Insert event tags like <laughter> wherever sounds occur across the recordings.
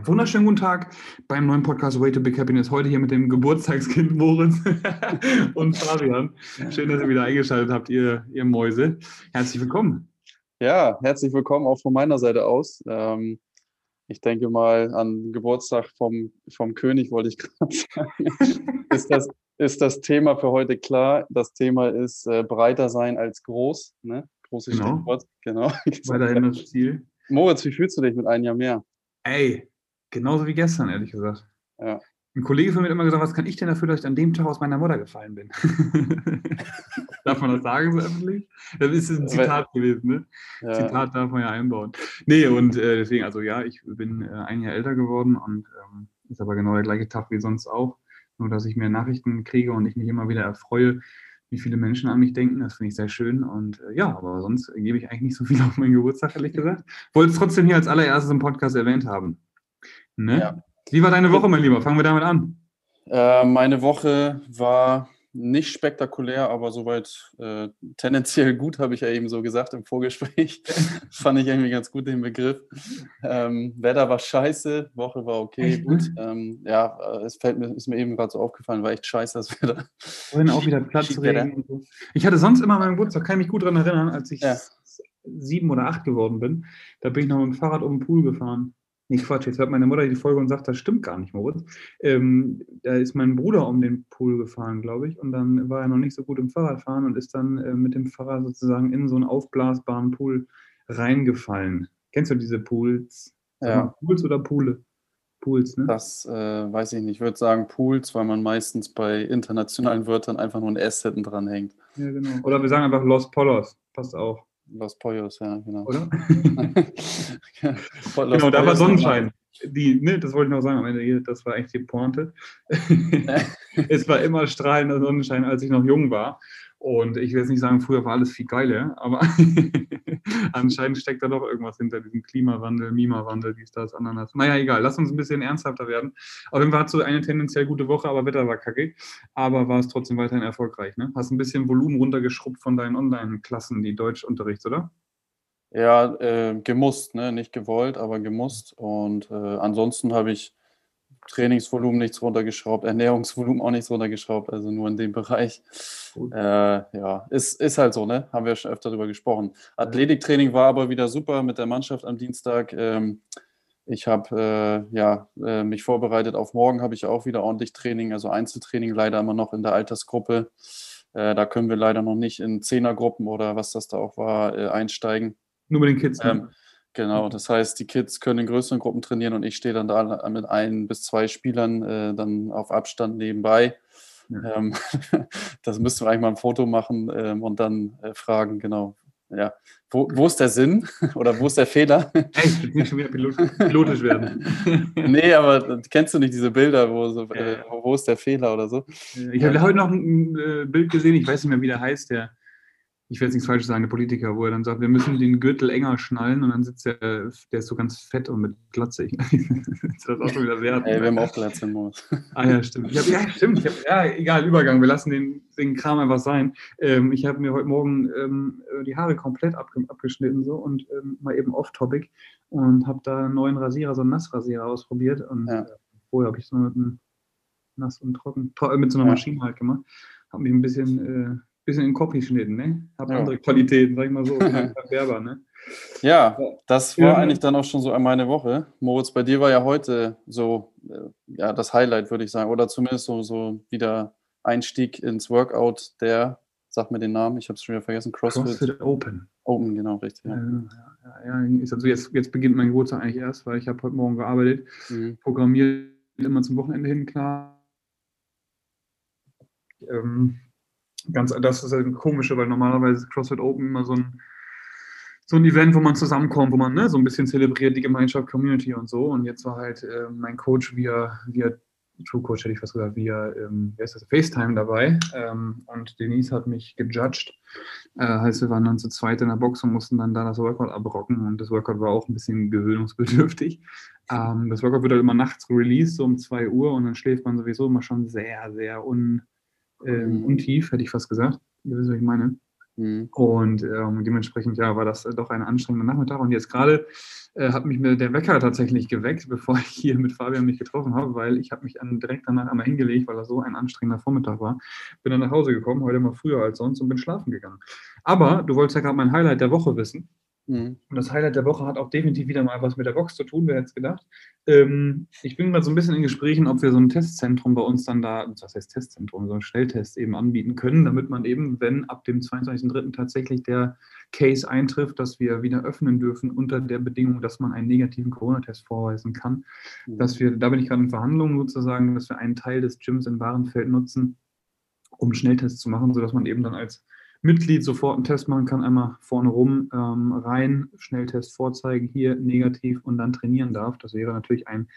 Einen wunderschönen guten Tag beim neuen Podcast Way to Big Happiness. Heute hier mit dem Geburtstagskind Moritz <laughs> und Fabian. Schön, dass ihr wieder eingeschaltet habt, ihr, ihr Mäuse. Herzlich willkommen. Ja, herzlich willkommen auch von meiner Seite aus. Ähm, ich denke mal an Geburtstag vom, vom König, wollte ich gerade <laughs> sagen. ist, das, ist das Thema für heute klar? Das Thema ist äh, breiter sein als groß. Ne? Großes Genau. Stichwort. Genau. <laughs> Weiterhin das Ziel. Moritz, wie fühlst du dich mit einem Jahr mehr? Ey, genauso wie gestern, ehrlich gesagt. Ja. Ein Kollege von mir hat immer gesagt, was kann ich denn dafür, dass ich an dem Tag aus meiner Mutter gefallen bin? <laughs> darf man das sagen so öffentlich? Das ist ein Zitat gewesen, ne? Ja, Zitat darf man ja einbauen. Nee, und äh, deswegen, also ja, ich bin äh, ein Jahr älter geworden und ähm, ist aber genau der gleiche Tag wie sonst auch. Nur, dass ich mehr Nachrichten kriege und ich mich immer wieder erfreue, wie viele Menschen an mich denken. Das finde ich sehr schön. Und äh, ja, aber sonst gebe ich eigentlich nicht so viel auf meinen Geburtstag, ehrlich gesagt. Wollte es trotzdem hier als allererstes im Podcast erwähnt haben. Ne? Ja. Wie war deine Woche, mein Lieber? Fangen wir damit an. Äh, meine Woche war nicht spektakulär, aber soweit äh, tendenziell gut, habe ich ja eben so gesagt im Vorgespräch. <laughs> Fand ich irgendwie ganz gut den Begriff. Ähm, Wetter war scheiße, Woche war okay, Echt, ne? gut. Ähm, ja, äh, es fällt mir, ist mir eben gerade so aufgefallen, war echt scheiße das Wetter. Vorhin auch wieder <laughs> Platzregen. so. Ich hatte sonst immer meinen Geburtstag, kann ich mich gut daran erinnern, als ich Ja. sieben oder acht geworden bin. Da bin ich noch mit dem Fahrrad um den Pool gefahren. Nee, Quatsch, jetzt hört meine Mutter die Folge und sagt, das stimmt gar nicht, Moritz. Ähm, da ist mein Bruder um den Pool gefahren, glaube ich, und dann war er noch nicht so gut im Fahrradfahren und ist dann äh, mit dem Fahrrad sozusagen in so einen aufblasbaren Pool reingefallen. Kennst du diese Pools? Ja. Pools oder Poole? Pools, ne? Das äh, weiß ich nicht. Ich würde sagen Pools, weil man meistens bei internationalen Wörtern einfach nur ein S hinten dran hängt. Ja, genau. Oder wir sagen einfach Los Polos. Passt auch, Los Pollos, ja, genau. oder? <laughs> Genau, da war Pollos Sonnenschein. Die, ne, das wollte ich noch sagen am Ende hier, das war echt die Pointe. <laughs> es war immer strahlender Sonnenschein, als ich noch jung war. Und ich will jetzt nicht sagen, früher war alles viel geiler, aber <laughs> anscheinend steckt da doch irgendwas hinter diesem Klimawandel, Mimawandel, dies, das, Ananas. Naja, egal, lass uns ein bisschen ernsthafter werden. Auf jeden Fall hattest du eine tendenziell gute Woche, aber Wetter war kacke. Aber war es trotzdem weiterhin erfolgreich. Ne? Hast ein bisschen Volumen runtergeschrubbt von deinen Online-Klassen, die Deutschunterrichts, oder? Ja, äh, gemusst, ne? nicht gewollt, aber gemusst. Und äh, ansonsten habe ich Trainingsvolumen nichts runtergeschraubt, Ernährungsvolumen auch nichts runtergeschraubt, also nur in dem Bereich. Äh, ja, ist, ist halt so, ne? Haben wir schon öfter darüber gesprochen. Athletiktraining war aber wieder super mit der Mannschaft am Dienstag. Ähm, ich habe äh, ja, äh, mich vorbereitet auf morgen, habe ich auch wieder ordentlich Training, also Einzeltraining leider immer noch in der Altersgruppe. Äh, da können wir leider noch nicht in Zehnergruppen oder was das da auch war, äh, einsteigen. Nur mit den Kids. ne? Ähm, genau, das heißt, die Kids können in größeren Gruppen trainieren und ich stehe dann da mit ein bis zwei Spielern äh, dann auf Abstand nebenbei. Ja. Ähm, <laughs> das müssten wir eigentlich mal ein Foto machen ähm, und dann äh, fragen, genau. Ja, wo, wo ist der Sinn <laughs> oder wo ist der Fehler? Echt, jetzt nicht schon wieder pilot, pilotisch werden. <laughs> nee, aber kennst du nicht diese Bilder, wo, so, äh, wo wo ist der Fehler oder so? Ich habe heute noch ein äh, Bild gesehen, ich weiß nicht mehr, wie der heißt, der, ich will jetzt nichts Falsches sagen, der Politiker, wo er dann sagt, wir müssen den Gürtel enger schnallen und dann sitzt der, der ist so ganz fett und mit Glatze. Ich, <laughs> das ist auch schon wieder sehr. Ey, wir haben auch Glatze im Mund. <laughs> Ah ja, stimmt. Hab, ja, stimmt. Hab, ja, egal, Übergang. Wir lassen den, den Kram einfach sein. Ähm, ich habe mir heute Morgen ähm, die Haare komplett abge abgeschnitten so und ähm, mal eben off-topic und habe da einen neuen Rasierer, so einen Nassrasierer ausprobiert. Und Ja. äh, vorher habe ich so mit einem nass und trocken, tro- äh, mit so einer. Maschine halt gemacht. Habe mich ein bisschen, äh, bisschen in Kopf geschnitten, ne? Habe Ja. andere Qualitäten, sag ich mal so. <laughs> Ein Verwerber, ne? Ja, das war Ja. eigentlich dann auch schon so meine Woche. Moritz, bei dir war ja heute so äh, ja, das Highlight, würde ich sagen. Oder zumindest so, so wieder Einstieg ins Workout der, sag mir den Namen, ich habe es schon wieder vergessen, CrossFit, CrossFit Open. Open, genau, richtig. Ja, Ja. ja, also jetzt, jetzt beginnt mein Geburtstag eigentlich erst, weil ich habe heute Morgen gearbeitet. Mhm. programmiert immer zum Wochenende hin, klar. Ähm, ganz, das ist halt ein komische, weil normalerweise ist CrossFit Open immer so ein, so ein Event, wo man zusammenkommt, wo man ne, so ein bisschen zelebriert die Gemeinschaft, Community und so. Und jetzt war halt äh, mein Coach via, via True Coach, hätte ich fast gesagt, via ähm, wer ist das, FaceTime dabei. Ähm, und Denise hat mich gejudged. Äh, heißt, wir waren dann zu zweit in der Box und mussten dann da das Workout abrocken. Und das Workout war auch ein bisschen gewöhnungsbedürftig. Ähm, das Workout wird halt immer nachts released, so um 2 Uhr, und dann schläft man sowieso immer schon sehr, sehr un, ähm, Mhm. untief, hätte ich fast gesagt. Ihr wisst, was ich meine. Mhm. Und ähm, dementsprechend, ja, war das doch ein anstrengender Nachmittag. Und jetzt gerade äh, hat mich mir der Wecker tatsächlich geweckt, <laughs> bevor ich hier mit Fabian mich getroffen habe, weil ich habe mich an, direkt danach einmal hingelegt, weil das so ein anstrengender Vormittag war. Bin dann nach Hause gekommen, heute mal früher als sonst und bin schlafen gegangen. Aber du wolltest ja gerade mein Highlight der Woche wissen. Mhm. Und das Highlight der Woche hat auch definitiv wieder mal was mit der Box zu tun, wer hätte es gedacht. Ähm, ich bin mal so ein bisschen in Gesprächen, ob wir so ein Testzentrum bei uns dann da, was heißt Testzentrum, so ein Schnelltest eben anbieten können, damit man eben, wenn ab dem 22.03. tatsächlich der Case eintrifft, dass wir wieder öffnen dürfen unter der Bedingung, dass man einen negativen Corona-Test vorweisen kann, mhm. dass wir, da bin ich gerade in Verhandlungen sozusagen, dass wir einen Teil des Gyms in Warenfeld nutzen, um Schnelltests zu machen, sodass man eben dann als Mitglied sofort einen Test machen kann, einmal vorne rum ähm, rein, Schnelltest vorzeigen, hier negativ und dann trainieren darf. Das wäre natürlich ein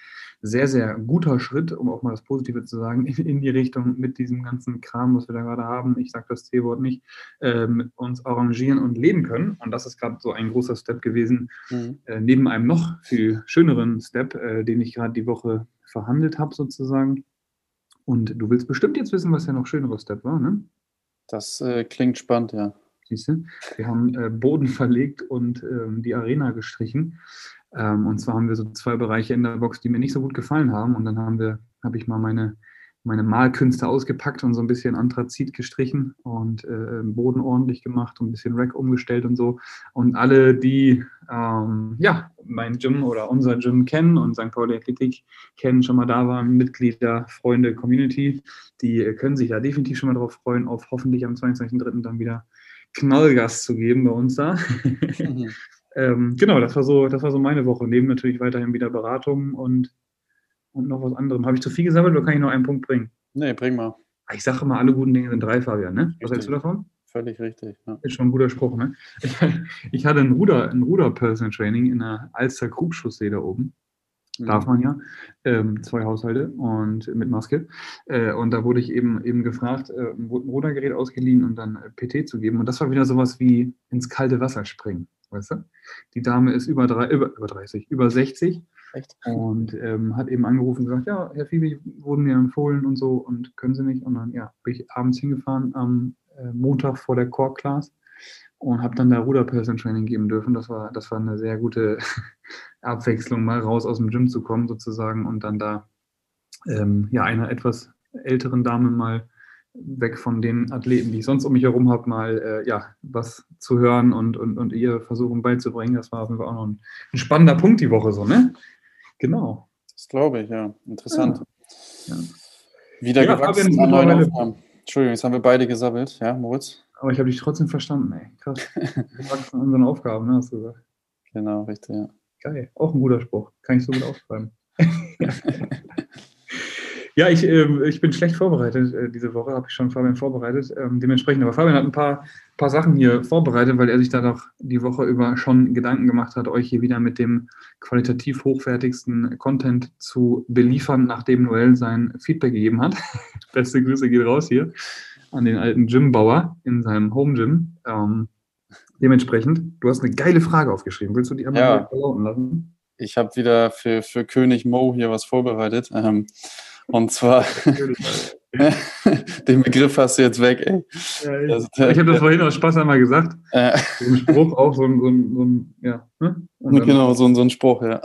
sehr, sehr guter Schritt, um auch mal das Positive zu sagen, in, <laughs> in die Richtung mit diesem ganzen Kram, was wir da gerade haben. Ich sage das C-Wort nicht, ähm, uns arrangieren und leben können. Und das ist gerade so ein großer Step gewesen, mhm. äh, neben einem noch viel schöneren Step, äh, den ich gerade die Woche verhandelt habe sozusagen. Und du willst bestimmt jetzt wissen, was der noch schönere Step war, ne? Das äh, klingt spannend, ja. Siehst du? Wir haben äh, Boden verlegt und ähm, die Arena gestrichen. Ähm, und zwar haben wir so zwei Bereiche in der Box, die mir nicht so gut gefallen haben. Und dann haben wir, habe ich mal meine meine Malkünste ausgepackt und so ein bisschen Anthrazit gestrichen und äh, Boden ordentlich gemacht und ein bisschen Rack umgestellt und so. Und alle, die ähm, ja, mein Gym oder unser Gym kennen und St. Pauli Athletik kennen, schon mal da waren, Mitglieder, Freunde, Community, die können sich da definitiv schon mal darauf freuen, auf hoffentlich am 22.03. dann wieder Knallgas zu geben bei uns da. Mhm. <laughs> ähm, genau, das war so, das war so meine Woche. Neben natürlich weiterhin wieder Beratungen und und noch was anderem. Habe ich zu viel gesammelt oder kann ich noch einen Punkt bringen? Nee, bring mal. Ich sage immer, alle guten Dinge sind drei, Fabian. Ne? Was hältst du davon? Völlig richtig. Ja. Ist schon ein guter Spruch. Ne? Ich, <laughs> ich hatte ein Ruder, ein Ruder-Personal Training in der Alster Krugchaussee da oben. Mhm. Darf man ja. Ähm, zwei Haushalte und mit Maske. Äh, und da wurde ich eben, eben gefragt, äh, ein Rudergerät ausgeliehen und dann äh, PT zu geben. Und das war wieder sowas wie ins kalte Wasser springen. Weißt du? Die Dame ist über, drei, über, über 30, über 60 Echt? Und ähm, hat eben angerufen und gesagt, ja, Herr Fiebe, wurden mir empfohlen und so und können Sie nicht. Und dann ja, bin ich abends hingefahren am Montag vor der Core Class und habe dann da Ruderperson Training geben dürfen. Das war, das war eine sehr gute <laughs> Abwechslung, mal raus aus dem Gym zu kommen sozusagen und dann da ähm, ja einer etwas älteren Dame mal weg von den Athleten, die ich sonst um mich herum habe, mal äh, ja, was zu hören und, und, und ihr versuchen beizubringen. Das war auf jeden Fall auch noch ein, ein spannender Punkt die Woche so, ne? Genau. Das glaube ich, ja. Interessant. Ja. Ja. Wieder ja, gewachsen an neuen Aufgaben. Entschuldigung, jetzt haben wir beide gesammelt, ja, Moritz? Aber ich habe dich trotzdem verstanden, ey. Krass. <laughs> gewachsen an unseren Aufgaben, ne, hast du gesagt. Genau, richtig, ja. Geil. Auch ein guter Spruch. Kann ich so gut aufschreiben. <laughs> Ja, ich, äh, ich bin schlecht vorbereitet äh, diese Woche, habe ich schon Fabian vorbereitet. Ähm, dementsprechend, aber Fabian hat ein paar, paar Sachen hier vorbereitet, weil er sich da doch die Woche über schon Gedanken gemacht hat, euch hier wieder mit dem qualitativ hochwertigsten Content zu beliefern, nachdem Noel sein Feedback gegeben hat. <laughs> Beste Grüße geht raus hier an den alten Gymbauer in seinem Home Gym. Ähm, dementsprechend, du hast eine geile Frage aufgeschrieben. Willst du die einmal ja. verlauten lassen? Ich habe wieder für, für König Mo hier was vorbereitet. Ähm, und zwar, <laughs> den Begriff hast du jetzt weg, ey. Ja, ich, das, ich habe das vorhin aus Spaß einmal gesagt. Äh. So ein Spruch auch, so ein, so ein, so ein ja. Ne? Genau, so ein, so ein Spruch, ja.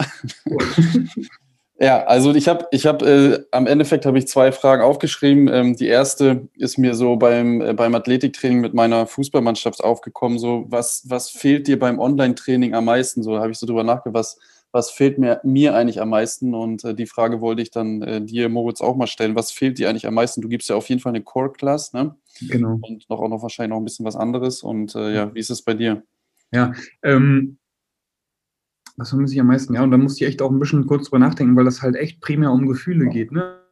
<laughs> ja, also ich habe, ich habe, äh, am Endeffekt habe ich zwei Fragen aufgeschrieben. Ähm, die erste ist mir so beim, äh, beim Athletiktraining mit meiner Fußballmannschaft aufgekommen. So, was, was fehlt dir beim Online-Training am meisten? So habe ich so drüber nachgedacht, was was fehlt mir, mir eigentlich am meisten? Und äh, die Frage wollte ich dann äh, dir, Moritz, auch mal stellen. Was fehlt dir eigentlich am meisten? Du gibst ja auf jeden Fall eine Core-Class, ne? Genau. Und noch auch noch wahrscheinlich noch ein bisschen was anderes. Und äh, ja, wie ist es bei dir? Ja, ähm, was vermisse ich am meisten? Ja, und da musste ich echt auch ein bisschen kurz drüber nachdenken, weil das halt echt primär um Gefühle geht, ne?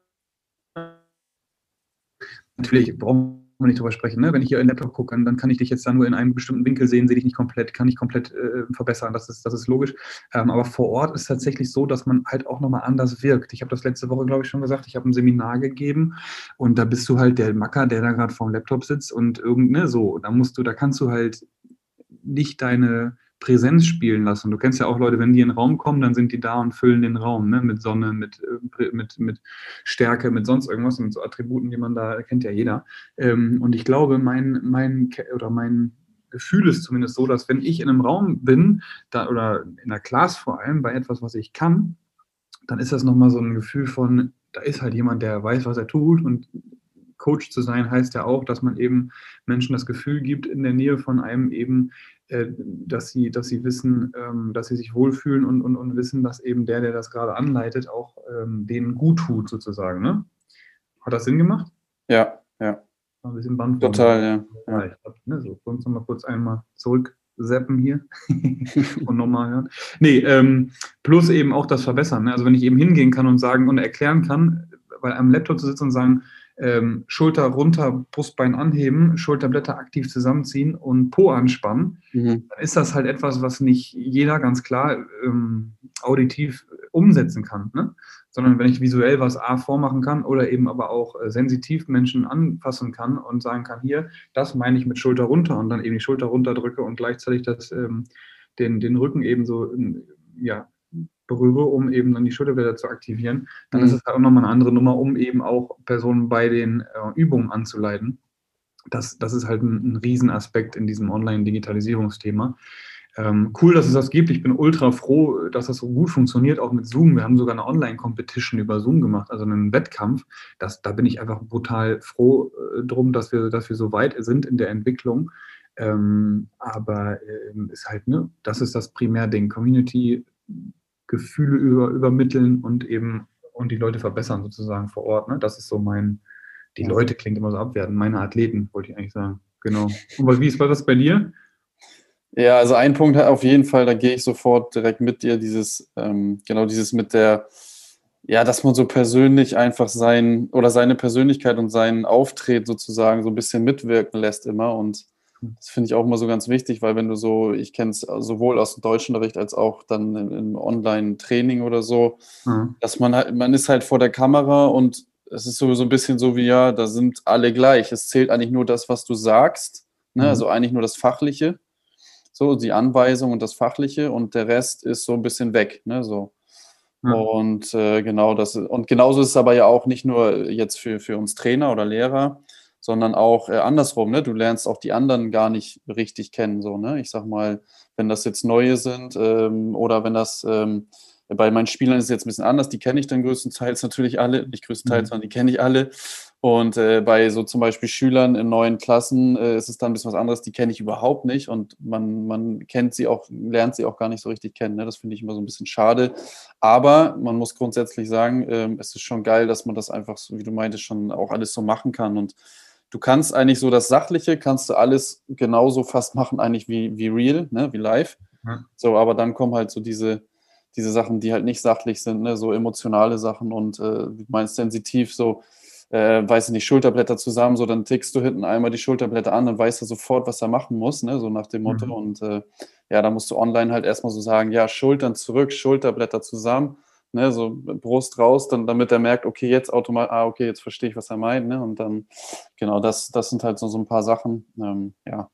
Natürlich brauchen wir nicht drüber sprechen. Ne? Wenn ich hier in den Laptop gucke, dann kann ich dich jetzt da nur in einem bestimmten Winkel sehen, sehe dich nicht komplett, kann ich komplett äh, verbessern. Das ist, das ist logisch. Ähm, aber vor Ort ist tatsächlich so, dass man halt auch nochmal anders wirkt. Ich habe das letzte Woche, glaube ich, schon gesagt. Ich habe ein Seminar gegeben und da bist du halt der Macker, der da gerade vor dem Laptop sitzt und irgendeine so. Da musst du, da kannst du halt nicht deine Präsenz spielen lassen. Du kennst ja auch Leute, wenn die in den Raum kommen, dann sind die da und füllen den Raum ne? mit Sonne, mit, äh, mit, mit Stärke, mit sonst irgendwas, mit so Attributen, die man da kennt ja jeder. Ähm, und ich glaube, mein, mein oder mein Gefühl ist zumindest so, dass wenn ich in einem Raum bin, da, oder in der Class vor allem, bei etwas, was ich kann, dann ist das nochmal so ein Gefühl von, da ist halt jemand, der weiß, was er tut und Coach zu sein heißt ja auch, dass man eben Menschen das Gefühl gibt, in der Nähe von einem eben, dass, sie, dass sie wissen, ähm, dass sie sich wohlfühlen und, und, und wissen, dass eben der, der das gerade anleitet, auch ähm, denen gut tut, sozusagen. Ne? Hat das Sinn gemacht? Ja, ja. Ein bisschen Band Total, ja. ja. Ich glaub, ne, so, uns noch mal kurz einmal zurückseppen hier <laughs> und nochmal hören. Nee, ähm, plus eben auch das Verbessern. Ne? Also wenn ich eben hingehen kann und sagen und erklären kann, weil am Laptop zu sitzen und sagen, ähm, Schulter runter, Brustbein anheben, Schulterblätter aktiv zusammenziehen und Po anspannen, mhm. dann ist das halt etwas, was nicht jeder ganz klar ähm, auditiv umsetzen kann. Ne? Sondern wenn ich visuell was A vormachen kann oder eben aber auch äh, sensitiv Menschen anfassen kann und sagen kann, hier, das meine ich mit Schulter runter und dann eben die Schulter runter drücke und gleichzeitig das, ähm, den, den Rücken eben so ja, berühre, um eben dann die Schulterblätter zu aktivieren, dann mhm. ist es halt auch nochmal eine andere Nummer, um eben auch Personen bei den äh, Übungen anzuleiten. Das, das ist halt ein, ein Riesenaspekt in diesem Online-Digitalisierungsthema. Ähm, cool, dass es das gibt. Ich bin ultra froh, dass das so gut funktioniert, auch mit Zoom. Wir haben sogar eine Online-Competition über Zoom gemacht, also einen Wettkampf. Das, da bin ich einfach brutal froh äh, drum, dass wir, dass wir so weit sind in der Entwicklung. Ähm, aber äh, ist halt, ne, das ist das Primärding. Community Gefühle über, übermitteln und eben und die Leute verbessern sozusagen vor Ort. Ne? Das ist so mein, die Leute klingt immer so abwerten, meine Athleten, wollte ich eigentlich sagen. Genau. Und wie ist das bei dir? Ja, also ein Punkt auf jeden Fall, da gehe ich sofort direkt mit dir, dieses, ähm, genau dieses mit der, ja, dass man so persönlich einfach sein oder seine Persönlichkeit und seinen Auftritt sozusagen so ein bisschen mitwirken lässt immer und das finde ich auch immer so ganz wichtig, weil wenn du so, ich kenne es sowohl aus dem Deutschunterricht als auch dann im Online-Training oder so, mhm. dass man halt, man ist halt vor der Kamera und es ist sowieso ein bisschen so wie, ja, da sind alle gleich. Es zählt eigentlich nur das, was du sagst, ne? Mhm. also eigentlich nur das Fachliche, so die Anweisung und das Fachliche und der Rest ist so ein bisschen weg, ne, so. Mhm. Und äh, genau das, und genauso ist es aber ja auch nicht nur jetzt für, für uns Trainer oder Lehrer, sondern auch äh, andersrum, ne? Du lernst auch die anderen gar nicht richtig kennen, so, ne? Ich sag mal, wenn das jetzt neue sind ähm, oder wenn das ähm, bei meinen Spielern ist es jetzt ein bisschen anders, die kenne ich dann größtenteils natürlich alle, nicht größtenteils, mhm. sondern die kenne ich alle. Und äh, bei so zum Beispiel Schülern in neuen Klassen äh, ist es dann ein bisschen was anderes, die kenne ich überhaupt nicht und man, man kennt sie auch, lernt sie auch gar nicht so richtig kennen. Ne? Das finde ich immer so ein bisschen schade. Aber man muss grundsätzlich sagen, äh, es ist schon geil, dass man das einfach, so, wie du meintest, schon auch alles so machen kann. Und du kannst eigentlich so das Sachliche, kannst du alles genauso fast machen, eigentlich wie, wie real, ne, wie live. Ja. So, aber dann kommen halt so diese, diese Sachen, die halt nicht sachlich sind, ne, so emotionale Sachen und äh, meinst sensitiv, so, äh, weiß ich nicht, Schulterblätter zusammen, so dann tickst du hinten einmal die Schulterblätter an, dann weißt du sofort, was er machen muss, ne, so nach dem Motto. Mhm. Und äh, ja, da musst du online halt erstmal so sagen, ja, Schultern zurück, Schulterblätter zusammen ne, so Brust raus, dann, damit er merkt, okay, jetzt automatisch, ah, okay, jetzt verstehe ich, was er meint, ne, und dann, genau, das, das sind halt so, so ein paar Sachen, ähm, ja,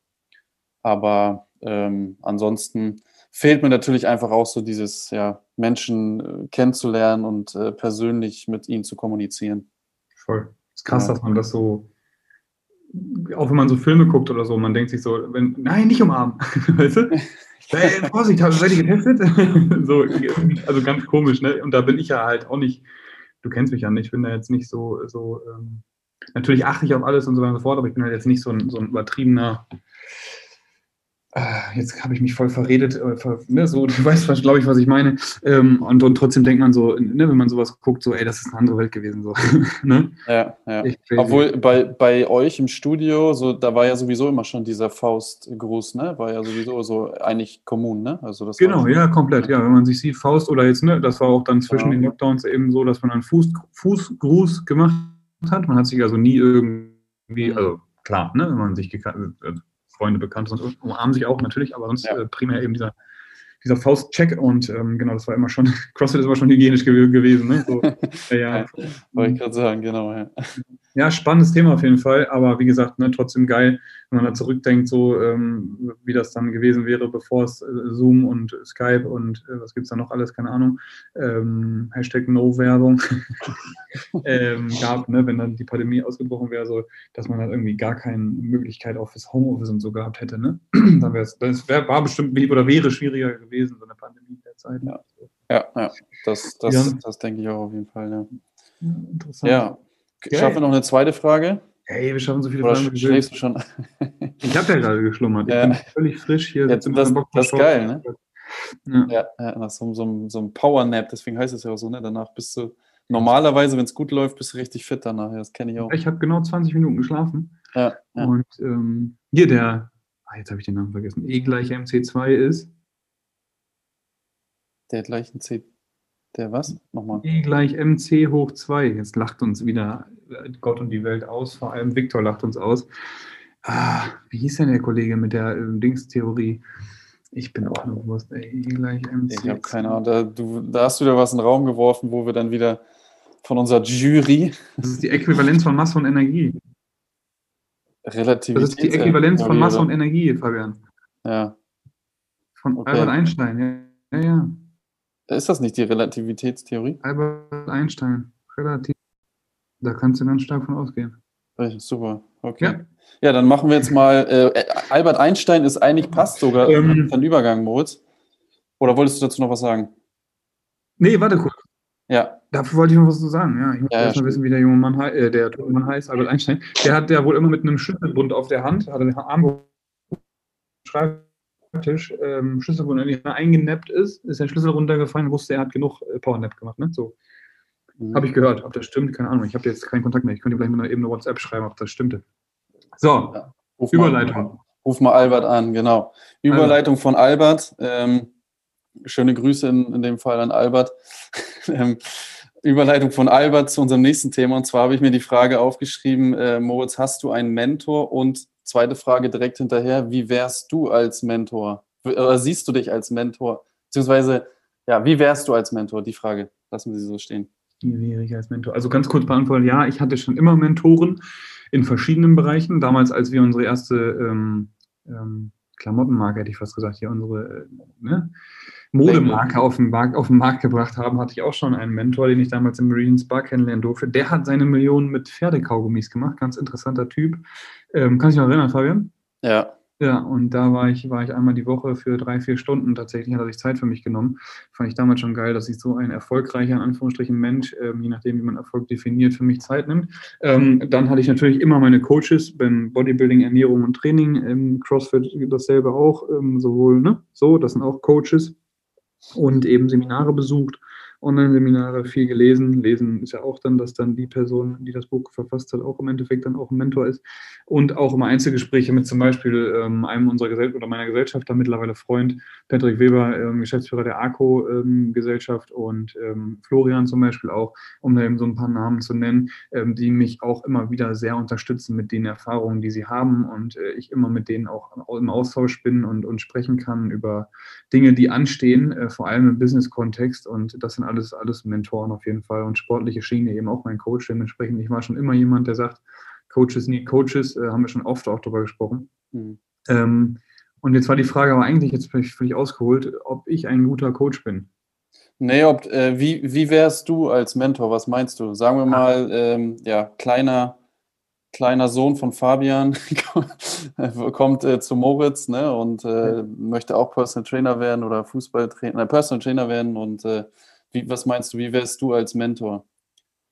aber ähm, ansonsten fehlt mir natürlich einfach auch so dieses, ja, Menschen äh, kennenzulernen und äh, persönlich mit ihnen zu kommunizieren. Voll. Es ist krass, ja. dass man das so, auch wenn man so Filme guckt oder so, man denkt sich so, wenn, nein, nicht umarmen, <laughs> weißt du? <laughs> Hey, Vorsicht, seid ihr getestet? <laughs> so, also ganz komisch, ne? Und da bin ich ja halt auch nicht, du kennst mich ja nicht, ich bin da jetzt nicht so, so ähm, natürlich achte ich auf alles und so weiter und so fort, aber ich bin halt jetzt nicht so ein, so ein übertriebener jetzt habe ich mich voll verredet, äh, ne, so, <laughs> du weißt, glaube ich, was ich meine. Ähm, und, und trotzdem denkt man so, ne, wenn man sowas guckt, so, ey, das ist eine andere Welt gewesen. So, <laughs> ne? Ja, ja. Obwohl bei, bei euch im Studio, so, da war ja sowieso immer schon dieser Faustgruß, ne? War ja sowieso so eigentlich kommun, ne? Also das genau, ja, komplett, ja. Wenn man sich sieht, Faust oder jetzt, ne, das war auch dann zwischen ja. den Lockdowns eben so, dass man einen Fuß, Fußgruß gemacht hat. Man hat sich also nie irgendwie, mhm. also klar, ne, wenn man sich gekannt, Freunde, Bekannte, sonst umarmen sich auch natürlich, aber sonst ja. äh, primär eben dieser dieser Faustcheck und ähm, genau, das war immer schon, <laughs> CrossFit ist immer schon hygienisch gew gewesen. Ne? So, <laughs> ja, ja. Wollte ich gerade sagen, genau. Ja. ja, spannendes Thema auf jeden Fall, aber wie gesagt, ne, trotzdem geil, wenn man da zurückdenkt, so ähm, wie das dann gewesen wäre, bevor es äh, Zoom und Skype und äh, was gibt es da noch alles, keine Ahnung, ähm, Hashtag No-Werbung <laughs> ähm, gab, ne, wenn dann die Pandemie ausgebrochen wäre, so, dass man dann irgendwie gar keine Möglichkeit auch fürs Homeoffice und so gehabt hätte. Ne? <clears throat> dann wäre es, das wär, war bestimmt oder wäre schwieriger gewesen, so eine Pandemie derzeit. Ja, ja, ja. das, das, ja. das denke ich auch auf jeden Fall. Ja. Interessant. Ja. Schaffen wir noch eine zweite Frage? Hey, wir schaffen so viele Oder Fragen. schläfst du schon? <laughs> ich habe ja gerade geschlummert. Ich ja. bin völlig frisch hier. Jetzt, das, das ist geil, ne? Ja, ja nach so, so, so einem Power-Nap, deswegen heißt es ja auch so, ne? Danach bist du normalerweise, wenn es gut läuft, bist du richtig fit danach. Das kenne ich auch. Ich habe genau 20 Minuten geschlafen. Ja, ja. Und ähm, hier der, ah, jetzt habe ich den Namen vergessen, E gleich MC2 ist. Der gleichen C der was? Nochmal. E gleich MC hoch 2. Jetzt lacht uns wieder Gott und die Welt aus. Vor allem Viktor lacht uns aus. Ah, wie hieß denn der Kollege mit der äh, Dingstheorie? Ich bin auch nur bewusst. E gleich MC. Ich habe keine Ahnung. Da, du, da hast du wieder was in den Raum geworfen, wo wir dann wieder von unserer Jury. Das ist die Äquivalenz von Masse und Energie. Relativität. Das ist die Äquivalenz von Masse und Energie, Fabian. Ja. Von okay. Albert Einstein, ja. ja, ja. Ist das nicht die Relativitätstheorie? Albert Einstein, relativ. Da kannst du ganz stark von ausgehen. Super, okay. Ja, ja dann machen wir jetzt mal. Äh, Albert Einstein ist eigentlich passt sogar ähm, ein Übergang, Moritz. Oder wolltest du dazu noch was sagen? Nee, warte kurz. Ja. Dafür wollte ich noch was zu sagen. Ja, ich muss ja, erst mal wissen, wie der junge Mann, äh, der Mann heißt, Albert Einstein. Der hat ja wohl immer mit einem Schlüsselbund auf der Hand, hat den Arm schreibt Schreibtisch ähm, Schlüsselbund irgendwie eingenappt ist, ist der Schlüssel runtergefallen, wusste, er hat genug äh, Powernap gemacht. Ne? So. Mhm. Habe ich gehört. Ob das stimmt, keine Ahnung. Ich habe jetzt keinen Kontakt mehr. Ich könnte gleich mal eben eine WhatsApp schreiben, ob das stimmte. So, ja. ruf Überleitung. Mal, ruf mal Albert an, genau. Überleitung Albert. von Albert. Ähm, schöne Grüße in, in dem Fall an Albert. <laughs> ähm, Überleitung von Albert zu unserem nächsten Thema. Und zwar habe ich mir die Frage aufgeschrieben, äh, Moritz, hast du einen Mentor und Zweite Frage direkt hinterher, wie wärst du als Mentor? Oder siehst du dich als Mentor? Beziehungsweise, ja, wie wärst du als Mentor? Die Frage, lassen wir sie so stehen. Wie wäre ich als Mentor? Also ganz kurz beantworten, ja, ich hatte schon immer Mentoren in verschiedenen Bereichen. Damals, als wir unsere erste ähm, ähm, Klamottenmarke, hätte ich fast gesagt, hier unsere äh, ne, Modemarke auf den, Markt, auf den Markt gebracht haben, hatte ich auch schon einen Mentor, den ich damals im Marines Bar kennenlernen durfte. Der hat seine Millionen mit Pferdekaugummis gemacht, ganz interessanter Typ. Ähm, kannst du dich noch erinnern, Fabian? Ja. Ja, und da war ich, war ich einmal die Woche für drei, vier Stunden. Tatsächlich hat er sich Zeit für mich genommen. Fand ich damals schon geil, dass sich so ein erfolgreicher, in Anführungsstrichen, Mensch, ähm, je nachdem, wie man Erfolg definiert, für mich Zeit nimmt. Ähm, dann hatte ich natürlich immer meine Coaches beim Bodybuilding, Ernährung und Training, im CrossFit dasselbe auch, ähm, sowohl, ne, so, das sind auch Coaches und eben Seminare besucht Online-Seminare, viel gelesen. Lesen ist ja auch dann, dass dann die Person, die das Buch verfasst hat, auch im Endeffekt dann auch ein Mentor ist. Und auch immer Einzelgespräche mit zum Beispiel ähm, einem unserer Gesellschaft oder meiner Gesellschafter, mittlerweile Freund, Patrick Weber, ähm, Geschäftsführer der ARCO-Gesellschaft ähm, und ähm, Florian zum Beispiel auch, um da eben so ein paar Namen zu nennen, ähm, die mich auch immer wieder sehr unterstützen mit den Erfahrungen, die sie haben und äh, ich immer mit denen auch im Austausch bin und, und sprechen kann über Dinge, die anstehen, äh, vor allem im Business-Kontext. Und das sind alles, alles Mentoren auf jeden Fall und sportliche Schiene eben auch mein Coach. Dementsprechend, ich war schon immer jemand, der sagt, Coaches need Coaches, äh, haben wir schon oft auch darüber gesprochen. Mhm. Ähm, und jetzt war die Frage aber eigentlich jetzt völlig, völlig ausgeholt, ob ich ein guter Coach bin. Nee, ob, äh, wie, wie wärst du als Mentor? Was meinst du? Sagen wir mal, ähm, ja, kleiner, kleiner Sohn von Fabian <laughs> kommt äh, zu Moritz ne, und äh, möchte auch Personal Trainer werden oder Fußballtrainer, Personal Trainer werden und äh, wie, was meinst du, wie wärst du als Mentor?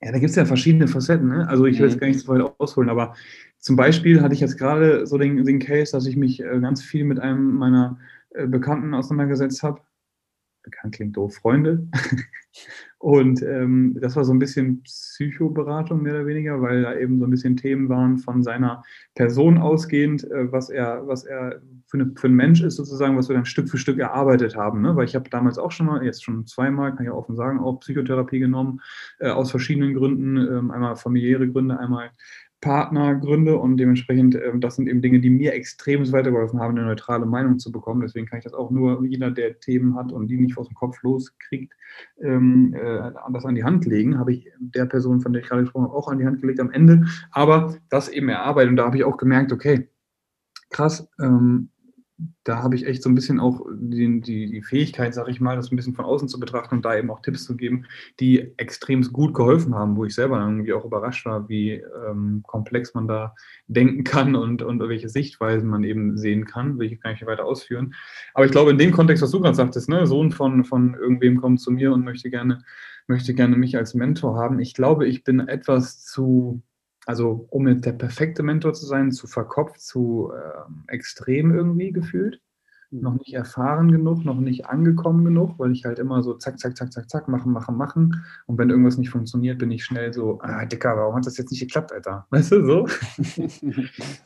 Ja, da gibt es ja verschiedene Facetten. Ne? Also ich will mhm. jetzt gar nicht so weit ausholen, aber zum Beispiel hatte ich jetzt gerade so den, den Case, dass ich mich äh, ganz viel mit einem meiner äh, Bekannten auseinandergesetzt habe. Bekannt klingt doof, Freunde. <laughs> Und ähm, das war so ein bisschen Psychoberatung mehr oder weniger, weil da eben so ein bisschen Themen waren von seiner Person ausgehend, äh, was er, was er für, eine, für ein Mensch ist sozusagen, was wir dann Stück für Stück erarbeitet haben. Ne? Weil ich habe damals auch schon mal, jetzt schon zweimal, kann ich offen sagen, auch Psychotherapie genommen, äh, aus verschiedenen Gründen, ähm, einmal familiäre Gründe, einmal Partner gründe und dementsprechend, äh, das sind eben Dinge, die mir extrem weitergeholfen haben, eine neutrale Meinung zu bekommen. Deswegen kann ich das auch nur jeder, der Themen hat und die nicht aus dem Kopf loskriegt, ähm, äh, das an die Hand legen. Habe ich der Person, von der ich gerade gesprochen habe, auch an die Hand gelegt am Ende. Aber das eben erarbeitet und da habe ich auch gemerkt, okay, krass, ähm, da habe ich echt so ein bisschen auch die, die, die Fähigkeit, sage ich mal, das ein bisschen von außen zu betrachten und da eben auch Tipps zu geben, die extrem gut geholfen haben, wo ich selber irgendwie auch überrascht war, wie ähm, komplex man da denken kann und, und welche Sichtweisen man eben sehen kann. Will ich gar nicht weiter ausführen. Aber ich glaube, in dem Kontext, was du gerade sagtest, ne, Sohn von, von irgendwem kommt zu mir und möchte gerne, möchte gerne mich als Mentor haben. Ich glaube, ich bin etwas zu also um jetzt der perfekte Mentor zu sein, zu verkopft, zu äh, extrem irgendwie gefühlt. Mhm. Noch nicht erfahren genug, noch nicht angekommen genug, weil ich halt immer so zack, zack, zack, zack, zack, machen, machen, machen. Und wenn irgendwas nicht funktioniert, bin ich schnell so, ah, Dicker, warum hat das jetzt nicht geklappt, Alter? <laughs> Weißt du, so? <laughs>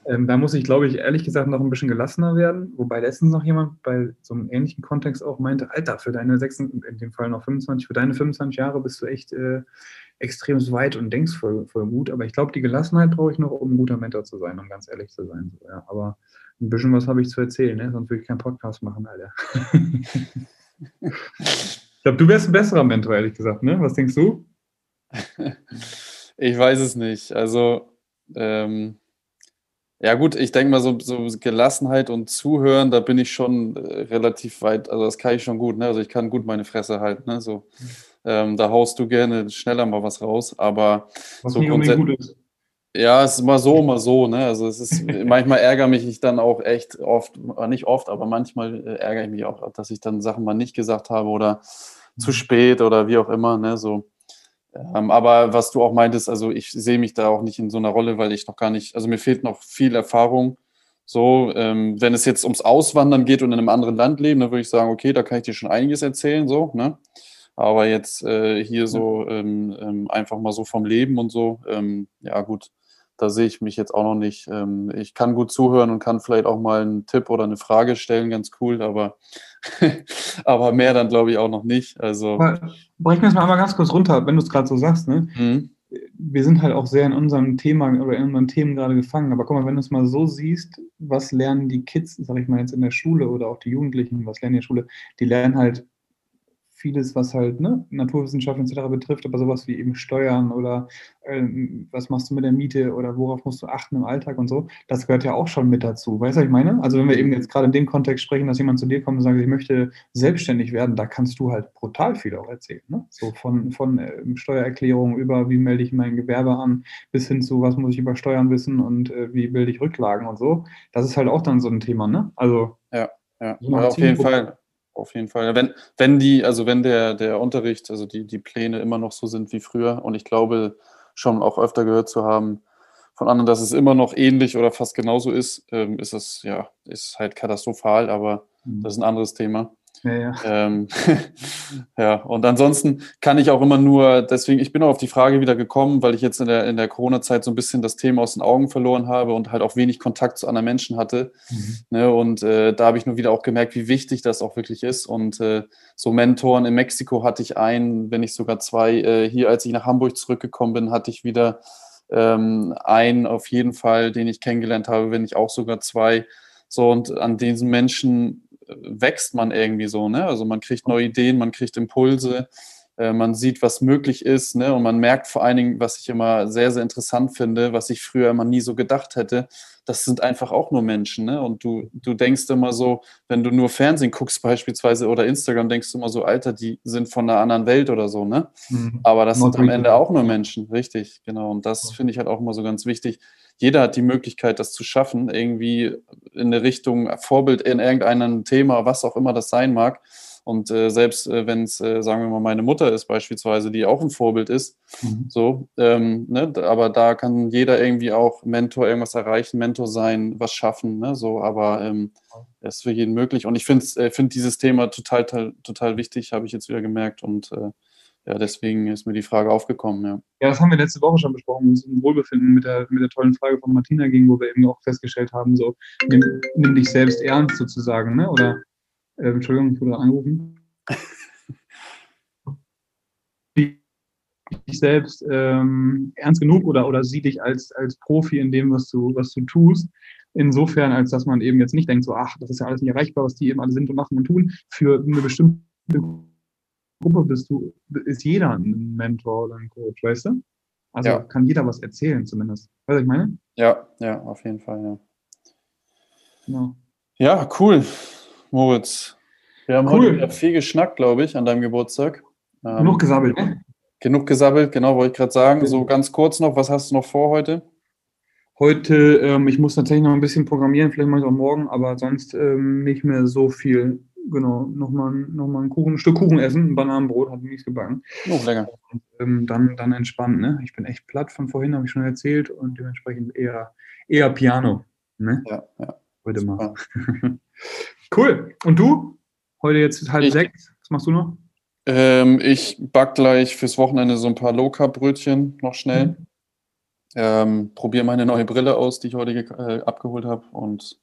ähm, da muss ich, glaube ich, ehrlich gesagt noch ein bisschen gelassener werden. Wobei letztens noch jemand bei so einem ähnlichen Kontext auch meinte, Alter, für deine 26, in dem Fall noch 25, für deine 25 Jahre bist du echt äh, extrem weit und denkst voll, voll gut. Aber ich glaube, die Gelassenheit brauche ich noch, um ein guter Mentor zu sein, um ganz ehrlich zu sein. So, ja. Aber ein bisschen was habe ich zu erzählen, ne? sonst würde ich keinen Podcast machen, Alter. <laughs> ich glaube, du wärst ein besserer Mentor, ehrlich gesagt. Ne? Was denkst du? <laughs> Ich weiß es nicht. Also, ähm, ja gut, ich denke mal so, so, Gelassenheit und Zuhören, da bin ich schon äh, relativ weit, also das kann ich schon gut, ne? Also ich kann gut meine Fresse halten, ne? So. Mhm. Ähm, da haust du gerne schneller mal was raus, aber was so ist. Ja, es ist mal so, mal so. Ne? Also es ist <laughs> manchmal ärgere mich ich dann auch echt oft, äh, nicht oft, aber manchmal äh, ärgere ich mich auch, dass ich dann Sachen mal nicht gesagt habe oder mhm. zu spät oder wie auch immer. Ne? So. Ähm, aber was du auch meintest, also ich sehe mich da auch nicht in so einer Rolle, weil ich noch gar nicht, also mir fehlt noch viel Erfahrung. So, ähm, wenn es jetzt ums Auswandern geht und in einem anderen Land leben, dann würde ich sagen, okay, da kann ich dir schon einiges erzählen, so, ne? Aber jetzt äh, hier so ähm, ähm, einfach mal so vom Leben und so, ähm, ja gut, da sehe ich mich jetzt auch noch nicht. Ähm, ich kann gut zuhören und kann vielleicht auch mal einen Tipp oder eine Frage stellen, ganz cool, aber, <laughs> aber mehr dann glaube ich auch noch nicht. Also brechen wir es mal einmal ganz kurz runter, wenn du es gerade so sagst. Ne? Mhm. Wir sind halt auch sehr in unserem Thema oder in unseren Themen gerade gefangen. Aber guck mal, wenn du es mal so siehst, was lernen die Kids, sag ich mal jetzt in der Schule oder auch die Jugendlichen, was lernen die in der Schule? Die lernen halt vieles, was halt ne, Naturwissenschaften etc. betrifft, aber sowas wie eben Steuern oder äh, was machst du mit der Miete oder worauf musst du achten im Alltag und so, das gehört ja auch schon mit dazu. Weißt du, was ich meine? Also wenn wir eben jetzt gerade in dem Kontext sprechen, dass jemand zu dir kommt und sagt, ich möchte selbstständig werden, da kannst du halt brutal viel auch erzählen. Ne? So von, von äh, Steuererklärung über, wie melde ich mein Gewerbe an, bis hin zu, was muss ich über Steuern wissen und äh, wie bilde ich Rücklagen und so. Das ist halt auch dann so ein Thema, ne? Also ja, ja. auf jeden Fall auf jeden Fall. Wenn, wenn die, also wenn der, der Unterricht, also die, die Pläne immer noch so sind wie früher und ich glaube schon auch öfter gehört zu haben von anderen, dass es immer noch ähnlich oder fast genauso ist, ähm, ist es ja, ist halt katastrophal, aber mhm. das ist ein anderes Thema. Ja, ja. Ähm, <laughs> ja, und ansonsten kann ich auch immer nur, deswegen, ich bin auch auf die Frage wieder gekommen, weil ich jetzt in der, in der Corona-Zeit so ein bisschen das Thema aus den Augen verloren habe und halt auch wenig Kontakt zu anderen Menschen hatte. Mhm. Ne, und äh, da habe ich nur wieder auch gemerkt, wie wichtig das auch wirklich ist. Und äh, so Mentoren in Mexiko hatte ich einen, wenn nicht sogar zwei. Äh, hier, als ich nach Hamburg zurückgekommen bin, hatte ich wieder ähm, einen auf jeden Fall, den ich kennengelernt habe, wenn nicht auch sogar zwei. So, und an diesen Menschen wächst man irgendwie so, ne? Also man kriegt neue Ideen, man kriegt Impulse, man sieht, was möglich ist, ne? Und man merkt vor allen Dingen, was ich immer sehr, sehr interessant finde, was ich früher immer nie so gedacht hätte, das sind einfach auch nur Menschen, ne? Und du, du denkst immer so, wenn du nur Fernsehen guckst beispielsweise oder Instagram, denkst du immer so, Alter, die sind von einer anderen Welt oder so, ne? Mhm. Aber das Not sind am Ende auch nur Menschen, richtig, genau. Und das finde ich halt auch immer so ganz wichtig jeder hat die Möglichkeit, das zu schaffen, irgendwie in eine Richtung Vorbild in irgendeinem Thema, was auch immer das sein mag. Und äh, selbst äh, wenn es, äh, sagen wir mal, meine Mutter ist beispielsweise, die auch ein Vorbild ist, mhm. so, ähm, ne, aber da kann jeder irgendwie auch Mentor irgendwas erreichen, Mentor sein, was schaffen, ne, so, aber ähm, es ist für jeden möglich. Und ich finde äh, find dieses Thema total, total, total wichtig, habe ich jetzt wieder gemerkt und äh, ja, deswegen ist mir die Frage aufgekommen, ja. Ja, das haben wir letzte Woche schon besprochen, wo es um Wohlbefinden mit der, mit der tollen Frage von Martina ging, wo wir eben auch festgestellt haben, so, nimm, nimm dich selbst ernst sozusagen, ne? Oder, äh, Entschuldigung, ich wurde angerufen. <laughs> dich selbst ähm, ernst genug oder, oder sieh dich als, als Profi in dem, was du, was du tust. Insofern, als dass man eben jetzt nicht denkt, so, ach, das ist ja alles nicht erreichbar, was die eben alle sind und machen und tun. Für eine bestimmte Gruppe bist du, ist jeder ein Mentor oder ein Coach, weißt du? Also ja. kann jeder was erzählen zumindest. Weißt du, was ich meine? Ja, ja, auf jeden Fall, ja. Genau. Ja, cool, Moritz. Wir haben cool. heute viel geschnackt, glaube ich, an deinem Geburtstag. Ähm, genug gesabbelt, ne? Genug gesabbelt, genau, wollte ich gerade sagen. So ganz kurz noch, was hast du noch vor heute? Heute, ähm, ich muss tatsächlich noch ein bisschen programmieren, vielleicht mache ich es auch morgen, aber sonst ähm, nicht mehr so viel. Genau, nochmal noch mal ein, Kuchen, ein Stück Kuchen essen, ein Bananenbrot, hat nichts gebacken. Noch länger. Und, ähm, dann, dann entspannt, ne? Ich bin echt platt von vorhin, habe ich schon erzählt, und dementsprechend eher, eher Piano. Ne? Ja, ja. Heute mal. <laughs> cool. Und du? Heute jetzt halb ich, sechs. Was machst du noch? Ähm, ich back gleich fürs Wochenende so ein paar Low-Carb-Brötchen noch schnell. Mhm. Ähm, Probiere meine neue Brille aus, die ich heute äh, abgeholt habe und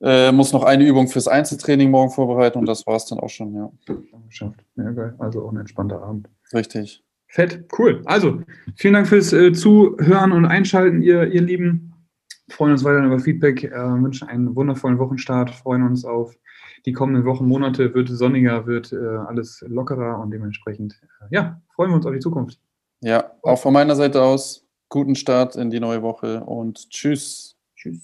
äh, muss noch eine Übung fürs Einzeltraining morgen vorbereiten und das war es dann auch schon, ja. Geschafft. Ja, geil. Also auch ein entspannter Abend. Richtig. Fett, cool. Also, vielen Dank fürs äh, Zuhören und Einschalten, ihr, ihr Lieben. Freuen uns weiter über Feedback, äh, wünschen einen wundervollen Wochenstart, freuen uns auf die kommenden Wochen, Monate, wird sonniger, wird äh, alles lockerer und dementsprechend, äh, ja, freuen wir uns auf die Zukunft. Ja, auch von meiner Seite aus, guten Start in die neue Woche und tschüss. Tschüss.